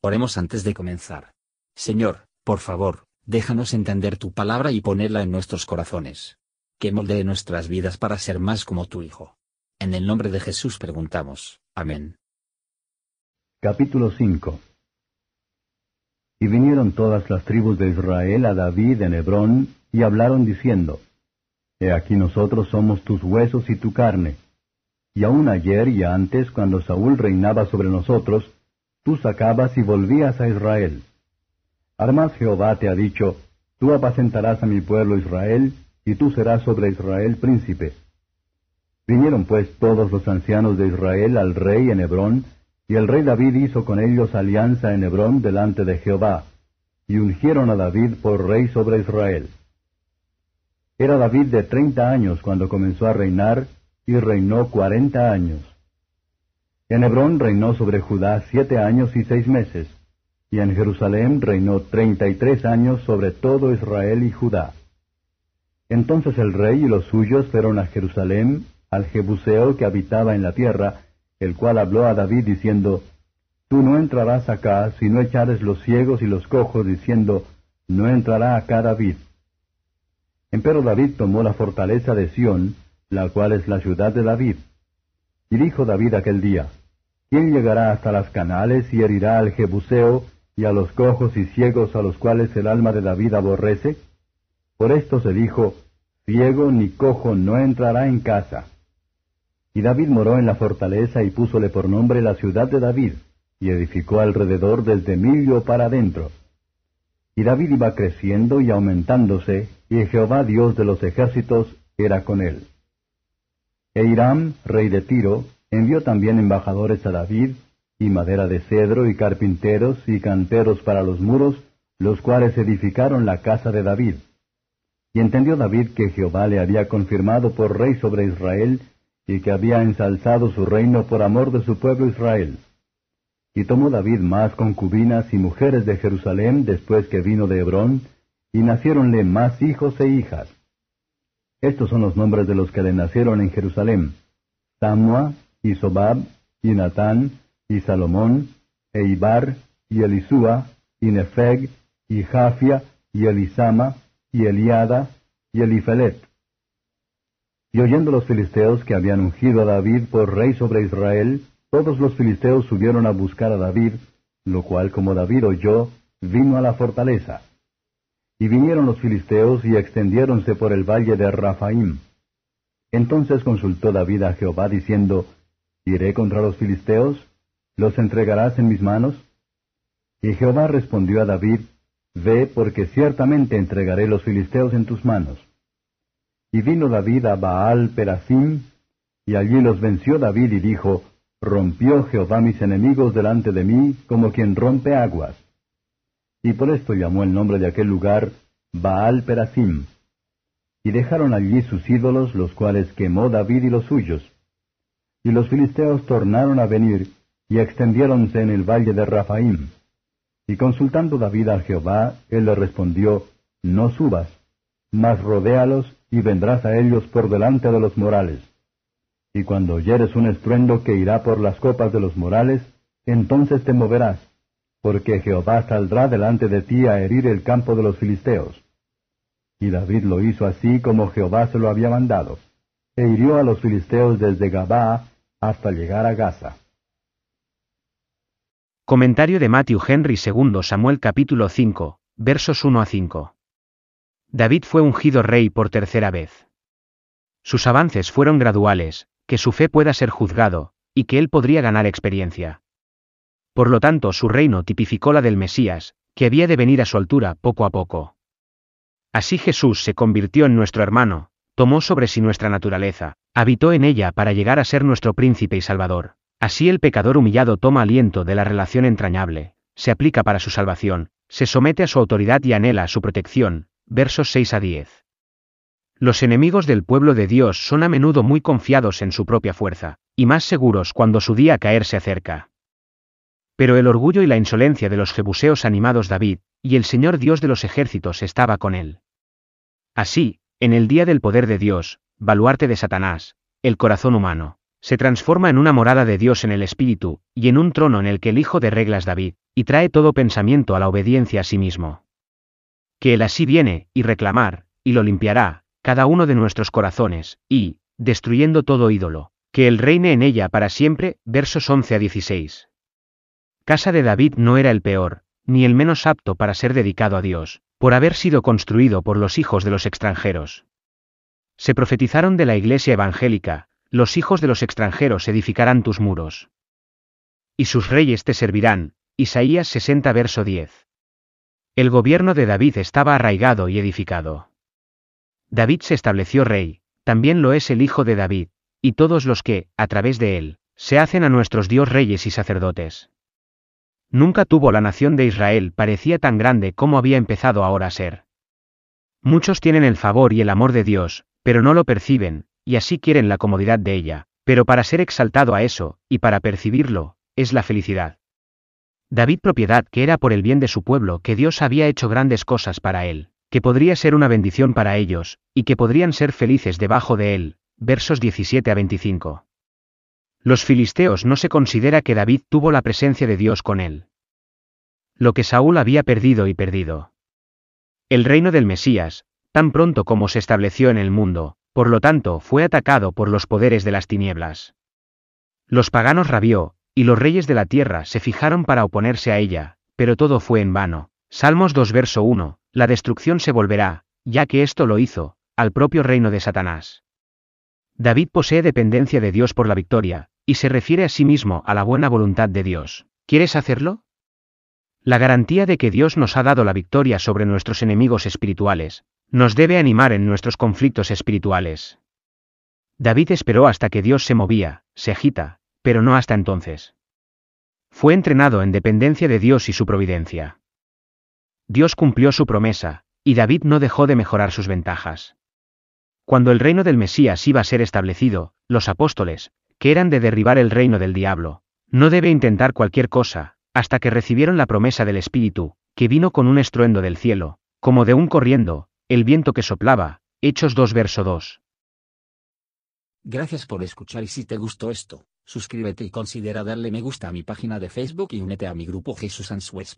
Oremos antes de comenzar. Señor, por favor, déjanos entender tu palabra y ponerla en nuestros corazones. Que moldee nuestras vidas para ser más como tu Hijo. En el nombre de Jesús preguntamos. Amén. Capítulo 5 Y vinieron todas las tribus de Israel a David en Hebrón, y hablaron diciendo, He aquí nosotros somos tus huesos y tu carne. Y aun ayer y antes, cuando Saúl reinaba sobre nosotros, tú sacabas y volvías a Israel. Además Jehová te ha dicho, tú apacentarás a mi pueblo Israel, y tú serás sobre Israel príncipe. Vinieron pues todos los ancianos de Israel al rey en Hebrón, y el rey David hizo con ellos alianza en Hebrón delante de Jehová, y ungieron a David por rey sobre Israel. Era David de treinta años cuando comenzó a reinar, y reinó cuarenta años. En Hebrón reinó sobre Judá siete años y seis meses, y en Jerusalén reinó treinta y tres años sobre todo Israel y Judá. Entonces el rey y los suyos fueron a Jerusalén, al Jebuseo que habitaba en la tierra, el cual habló a David diciendo, Tú no entrarás acá si no echares los ciegos y los cojos, diciendo, No entrará acá David. Empero David tomó la fortaleza de Sión, la cual es la ciudad de David. Y dijo David aquel día, ¿Quién llegará hasta las canales y herirá al Jebuseo y a los cojos y ciegos a los cuales el alma de David aborrece? Por esto se dijo, Ciego ni cojo no entrará en casa. Y David moró en la fortaleza y púsole por nombre la ciudad de David, y edificó alrededor desde Millo para adentro. Y David iba creciendo y aumentándose, y Jehová Dios de los ejércitos era con él. E Hiram, rey de Tiro, Envió también embajadores a David, y madera de cedro, y carpinteros, y canteros para los muros, los cuales edificaron la casa de David. Y entendió David que Jehová le había confirmado por rey sobre Israel, y que había ensalzado su reino por amor de su pueblo Israel. Y tomó David más concubinas y mujeres de Jerusalén después que vino de Hebrón, y naciéronle más hijos e hijas. Estos son los nombres de los que le nacieron en Jerusalén. Samua, y Sobab, y Natán, y Salomón, e Ibar, y Elisúa, y Nefeg, y Jafia, y Elisama, y Eliada, y Elifelet. Y oyendo los filisteos que habían ungido a David por rey sobre Israel, todos los filisteos subieron a buscar a David, lo cual como David oyó, vino a la fortaleza. Y vinieron los filisteos y extendiéronse por el valle de Rafaim. Entonces consultó David a Jehová diciendo, ¿Iré contra los filisteos? ¿Los entregarás en mis manos? Y Jehová respondió a David, Ve, porque ciertamente entregaré los filisteos en tus manos. Y vino David a Baal Perasim, y allí los venció David y dijo, Rompió Jehová mis enemigos delante de mí, como quien rompe aguas. Y por esto llamó el nombre de aquel lugar Baal Perasim. Y dejaron allí sus ídolos, los cuales quemó David y los suyos y los filisteos tornaron a venir, y extendiéronse en el valle de Rafaim. Y consultando David a Jehová, él le respondió, No subas, mas rodéalos, y vendrás a ellos por delante de los morales. Y cuando oyeres un estruendo que irá por las copas de los morales, entonces te moverás, porque Jehová saldrá delante de ti a herir el campo de los filisteos. Y David lo hizo así como Jehová se lo había mandado e hirió a los filisteos desde Gabá hasta llegar a Gaza. Comentario de Matthew Henry II Samuel capítulo 5, versos 1 a 5. David fue ungido rey por tercera vez. Sus avances fueron graduales, que su fe pueda ser juzgado, y que él podría ganar experiencia. Por lo tanto, su reino tipificó la del Mesías, que había de venir a su altura poco a poco. Así Jesús se convirtió en nuestro hermano, tomó sobre sí nuestra naturaleza, habitó en ella para llegar a ser nuestro príncipe y salvador. Así el pecador humillado toma aliento de la relación entrañable, se aplica para su salvación, se somete a su autoridad y anhela su protección. Versos 6 a 10. Los enemigos del pueblo de Dios son a menudo muy confiados en su propia fuerza, y más seguros cuando su día caer se acerca. Pero el orgullo y la insolencia de los jebuseos animados David, y el Señor Dios de los ejércitos estaba con él. Así, en el día del poder de Dios, baluarte de Satanás, el corazón humano, Se transforma en una morada de Dios en el Espíritu, y en un trono en el que el Hijo de reglas David, y trae todo pensamiento a la obediencia a sí mismo. Que Él así viene, y reclamar, y lo limpiará, cada uno de nuestros corazones, y, destruyendo todo ídolo, que Él reine en ella para siempre, versos 11 a 16. Casa de David no era el peor, ni el menos apto para ser dedicado a Dios, por haber sido construido por los hijos de los extranjeros. Se profetizaron de la iglesia evangélica, los hijos de los extranjeros edificarán tus muros. Y sus reyes te servirán, Isaías 60 verso 10. El gobierno de David estaba arraigado y edificado. David se estableció rey, también lo es el hijo de David, y todos los que, a través de él, se hacen a nuestros Dios reyes y sacerdotes. Nunca tuvo la nación de Israel parecía tan grande como había empezado ahora a ser. Muchos tienen el favor y el amor de Dios, pero no lo perciben, y así quieren la comodidad de ella, pero para ser exaltado a eso, y para percibirlo, es la felicidad. David propiedad que era por el bien de su pueblo que Dios había hecho grandes cosas para él, que podría ser una bendición para ellos, y que podrían ser felices debajo de él, versos 17 a 25. Los filisteos no se considera que David tuvo la presencia de Dios con él. Lo que Saúl había perdido y perdido. El reino del Mesías, tan pronto como se estableció en el mundo, por lo tanto fue atacado por los poderes de las tinieblas. Los paganos rabió, y los reyes de la tierra se fijaron para oponerse a ella, pero todo fue en vano. Salmos 2 verso 1, la destrucción se volverá, ya que esto lo hizo, al propio reino de Satanás. David posee dependencia de Dios por la victoria, y se refiere a sí mismo a la buena voluntad de Dios. ¿Quieres hacerlo? La garantía de que Dios nos ha dado la victoria sobre nuestros enemigos espirituales, nos debe animar en nuestros conflictos espirituales. David esperó hasta que Dios se movía, se agita, pero no hasta entonces. Fue entrenado en dependencia de Dios y su providencia. Dios cumplió su promesa, y David no dejó de mejorar sus ventajas. Cuando el reino del Mesías iba a ser establecido, los apóstoles, que eran de derribar el reino del diablo, no debe intentar cualquier cosa, hasta que recibieron la promesa del Espíritu, que vino con un estruendo del cielo, como de un corriendo, el viento que soplaba, Hechos 2 verso 2. Gracias por escuchar y si te gustó esto, suscríbete y considera darle me gusta a mi página de Facebook y únete a mi grupo Jesús Answers.